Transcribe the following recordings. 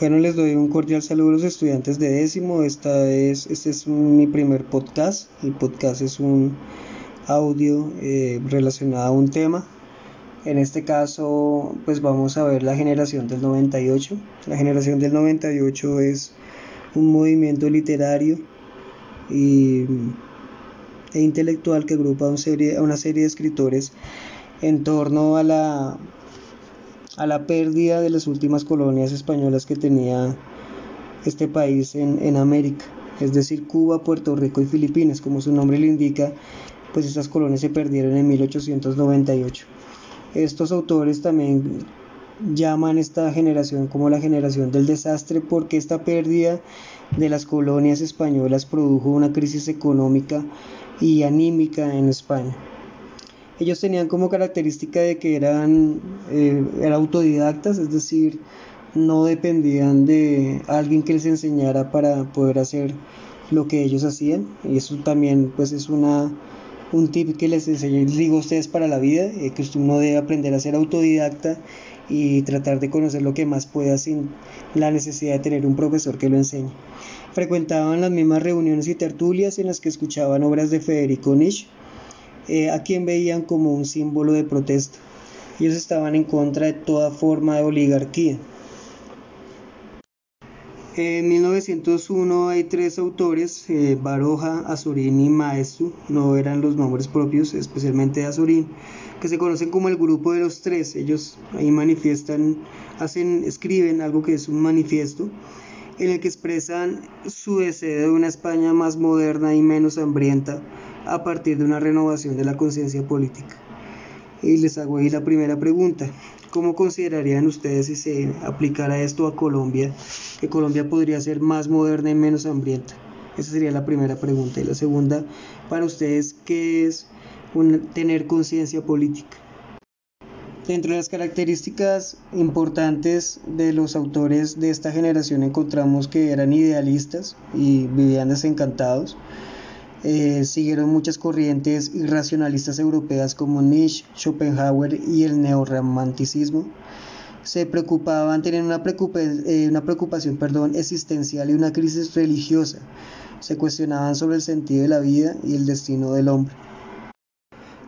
Bueno, les doy un cordial saludo a los estudiantes de décimo. Esta es, este es mi primer podcast. El podcast es un audio eh, relacionado a un tema. En este caso, pues vamos a ver la generación del 98. La generación del 98 es un movimiento literario y, e intelectual que agrupa serie, a una serie de escritores en torno a la, a la pérdida de las últimas colonias españolas que tenía este país en, en América, es decir, Cuba, Puerto Rico y Filipinas, como su nombre le indica, pues estas colonias se perdieron en 1898. Estos autores también llaman esta generación como la generación del desastre porque esta pérdida de las colonias españolas produjo una crisis económica y anímica en España. Ellos tenían como característica de que eran, eh, eran autodidactas, es decir, no dependían de alguien que les enseñara para poder hacer lo que ellos hacían y eso también pues es una un tip que les enseño, digo a ustedes para la vida, eh, que uno debe aprender a ser autodidacta y tratar de conocer lo que más pueda sin la necesidad de tener un profesor que lo enseñe. Frecuentaban las mismas reuniones y tertulias en las que escuchaban obras de Federico Nietzsche, eh, a quien veían como un símbolo de protesta. Ellos estaban en contra de toda forma de oligarquía. En 1901 hay tres autores, eh, Baroja, Azorín y Maestu, no eran los nombres propios, especialmente de Azorín, que se conocen como el grupo de los tres. Ellos ahí manifiestan, hacen, escriben algo que es un manifiesto en el que expresan su deseo de una España más moderna y menos hambrienta a partir de una renovación de la conciencia política. Y les hago ahí la primera pregunta. ¿Cómo considerarían ustedes si se aplicara esto a Colombia, que Colombia podría ser más moderna y menos hambrienta? Esa sería la primera pregunta. Y la segunda, para ustedes, ¿qué es tener conciencia política? Dentro de las características importantes de los autores de esta generación encontramos que eran idealistas y vivían desencantados. Eh, siguieron muchas corrientes irracionalistas europeas como Nietzsche, Schopenhauer y el neorromanticismo. Se preocupaban, tenían una, eh, una preocupación perdón, existencial y una crisis religiosa. Se cuestionaban sobre el sentido de la vida y el destino del hombre.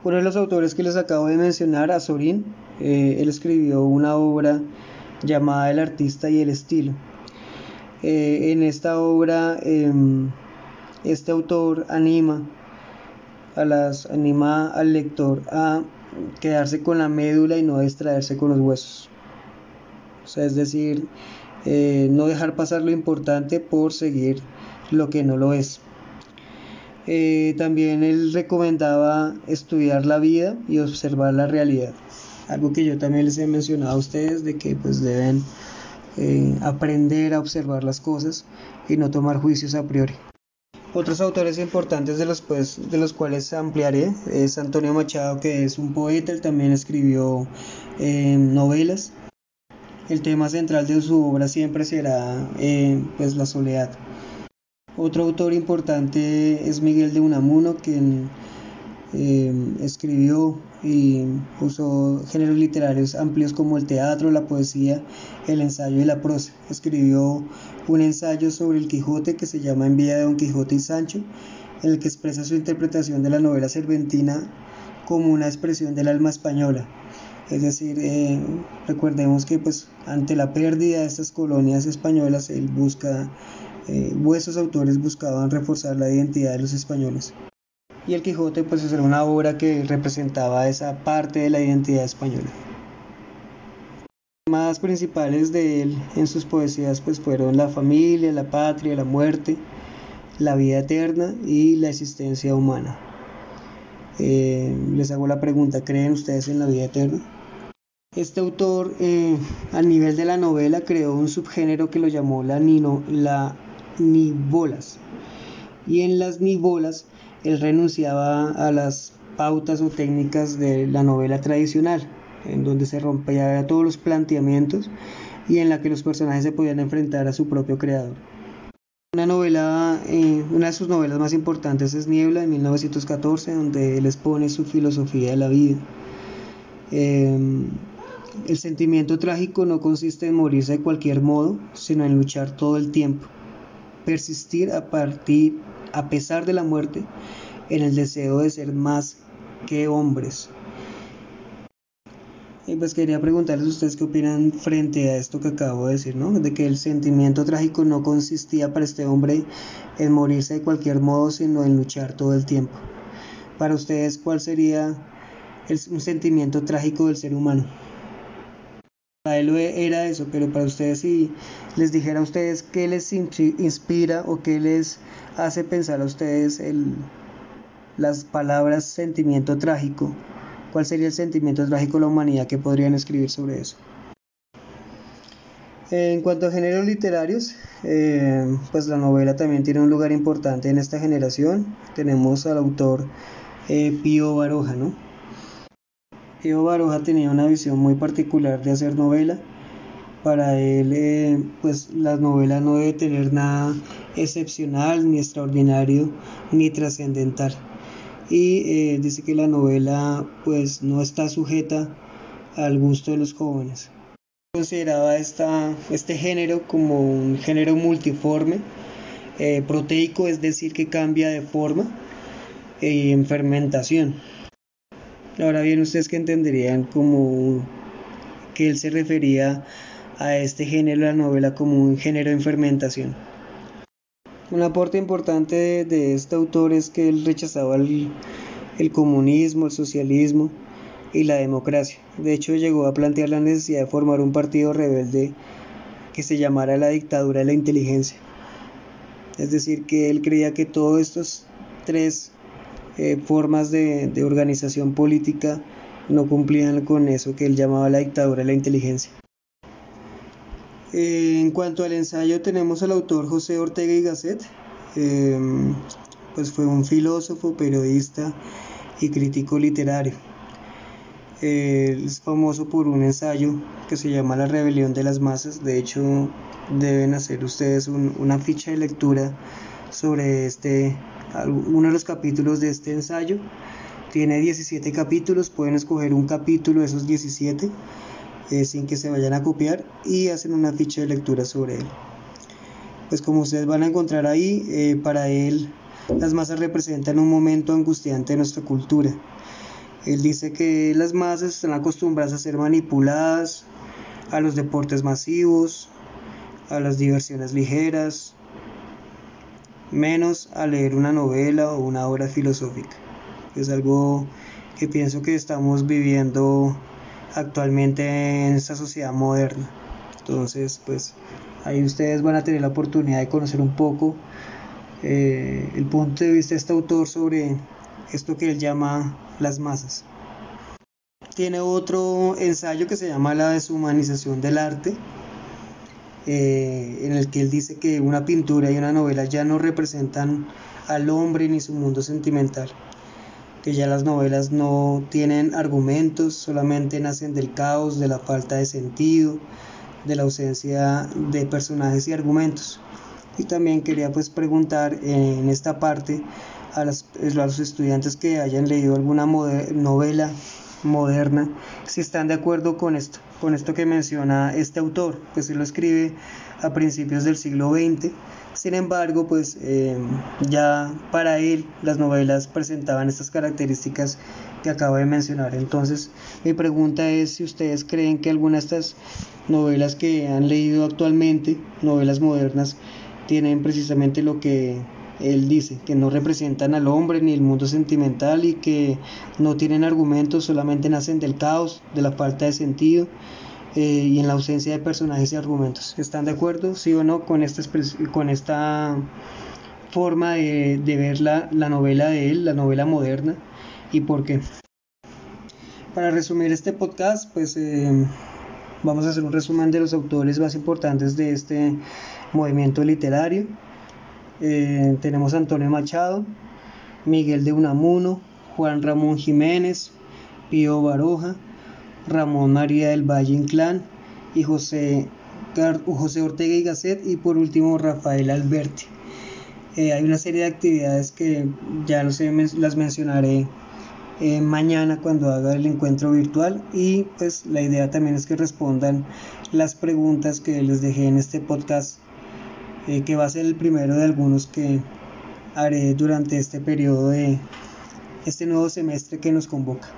Uno de los autores que les acabo de mencionar, Azorín, eh, él escribió una obra llamada El artista y el estilo. en esta obra em, este autor anima anima al lector a quedarse con la médula y no distraerse con los huesos. O sea, es decir, eh, no dejar pasar lo importante por seguir lo que no lo es. Eh, también él recomendaba estudiar la vida y observar la realidad. Algo que yo también les he mencionado a ustedes de que pues deben eh, aprender a observar las cosas y no tomar juicios a priori. Otros autores importantes de los, pues, de los cuales ampliaré es Antonio Machado, que es un poeta, él también escribió eh, novelas. El tema central de su obra siempre será eh, pues, la soledad. Otro autor importante es Miguel de Unamuno, quien eh, escribió y usó géneros literarios amplios como el teatro, la poesía, el ensayo y la prosa. Escribió un ensayo sobre el Quijote que se llama En vida de Don Quijote y Sancho, en el que expresa su interpretación de la novela cerventina como una expresión del alma española. Es decir, eh, recordemos que pues ante la pérdida de estas colonias españolas, él busca, eh, esos autores buscaban reforzar la identidad de los españoles y el Quijote pues era una obra que representaba esa parte de la identidad española. Los temas principales de él en sus poesías pues fueron la familia, la patria, la muerte, la vida eterna y la existencia humana. Eh, les hago la pregunta, ¿creen ustedes en la vida eterna? Este autor eh, a nivel de la novela creó un subgénero que lo llamó la, nino, la nibolas. Y en las nibolas él renunciaba a las pautas o técnicas de la novela tradicional, en donde se rompía todos los planteamientos y en la que los personajes se podían enfrentar a su propio creador. Una novela, eh, una de sus novelas más importantes es Niebla, en 1914, donde él expone su filosofía de la vida. Em, el sentimiento trágico no consiste en morirse de cualquier modo, sino en luchar todo el tiempo, persistir a partir, a pesar de la muerte, en el deseo de ser más que hombres. Y pues quería preguntarles a ustedes qué opinan frente a esto que acabo de decir, ¿no? De que el sentimiento trágico no consistía para este hombre en morirse de cualquier modo, sino en luchar todo el tiempo. Para ustedes, ¿cuál sería un sentimiento trágico del ser humano? Para él era eso, pero para ustedes si les dijera a ustedes qué les inspira o qué les hace pensar a ustedes el, las palabras sentimiento trágico, ¿cuál sería el sentimiento trágico de la humanidad que podrían escribir sobre eso? En cuanto a géneros literarios, eh, pues la novela también tiene un lugar importante en esta generación. Tenemos al autor eh, Pío Baroja, ¿no? Pío Baroja tenía una visión muy particular de hacer novela. Para él, eh, pues la novela no debe tener nada excepcional, ni extraordinario, ni trascendental. Y eh, dice que la novela, pues, no está sujeta al gusto de los jóvenes. Consideraba esta, este género como un género multiforme, eh, proteico, es decir, que cambia de forma en fermentación. Ahora bien, ustedes que entenderían como que él se refería a este género de la novela como un género en fermentación. Un aporte importante de, este autor es que él rechazaba el, el comunismo, el socialismo y la democracia. De hecho, llegó a plantear la necesidad de formar un partido rebelde que se llamara la dictadura de la inteligencia. Es decir, que él creía que todos estos tres eh, formas de, organización política no cumplían con eso que él llamaba la dictadura de la inteligencia. Eh, en cuanto al ensayo tenemos al autor José Ortega y Gasset, eh, pues fue un filósofo, periodista y crítico literario. es famoso por un ensayo que se llama La rebelión de las masas. De hecho, deben hacer ustedes una ficha de lectura sobre este uno de los capítulos de este ensayo. Tiene 17 capítulos, pueden escoger un capítulo de esos 17 eh, sin que se vayan a copiar y hacen una ficha de lectura sobre él. Pues como ustedes van a encontrar ahí, eh, para él las masas representan un momento angustiante de nuestra cultura. Él dice que las masas están acostumbradas a ser manipuladas, a los deportes masivos, a las diversiones ligeras, menos a leer una novela o una obra filosófica. Es algo que pienso que estamos viviendo actualmente en esta sociedad moderna. Entonces, pues ahí ustedes van a tener la oportunidad de conocer un poco eh, el punto de vista de este autor sobre esto que él llama las masas. Tiene otro ensayo que se llama La deshumanización del arte, eh, en el que él dice que una pintura y una novela ya no representan al hombre ni su mundo sentimental, que ya las novelas no tienen argumentos, solamente nacen del caos, de la falta de sentido, de la ausencia de personajes y argumentos. Y también quería pues preguntar en esta parte a, los estudiantes que hayan leído alguna novela moderna, si están de acuerdo con esto, con esto que menciona este autor, pues él lo escribe a principios del siglo XX. Sin embargo, pues eh, ya para él las novelas presentaban estas características que acabo de mencionar. Entonces, mi pregunta es si ustedes creen que alguna de estas novelas que han leído actualmente, novelas modernas, tienen precisamente lo que él dice que no representan al hombre ni el mundo sentimental y que no tienen argumentos, solamente nacen del caos, de la falta de sentido eh, y en la ausencia de personajes y argumentos. ¿Están de acuerdo, sí o no, con esta, con esta forma de, ver la, novela de él, la novela moderna y por qué? Para resumir este podcast, pues eh, vamos a hacer un resumen de los autores más importantes de este movimiento literario. Eh, tenemos Antonio Machado, Miguel de Unamuno, Juan Ramón Jiménez, Pío Baroja, Ramón María del Valle Inclán y José, José Ortega y Gasset y por último Rafael Alberti. Eh, hay una serie de actividades que ya no sé, las mencionaré eh, mañana cuando haga el encuentro virtual y pues la idea también es que respondan las preguntas que les dejé en este podcast eh, que va a ser el primero de algunos que haré durante este periodo de este nuevo semestre que nos convoca.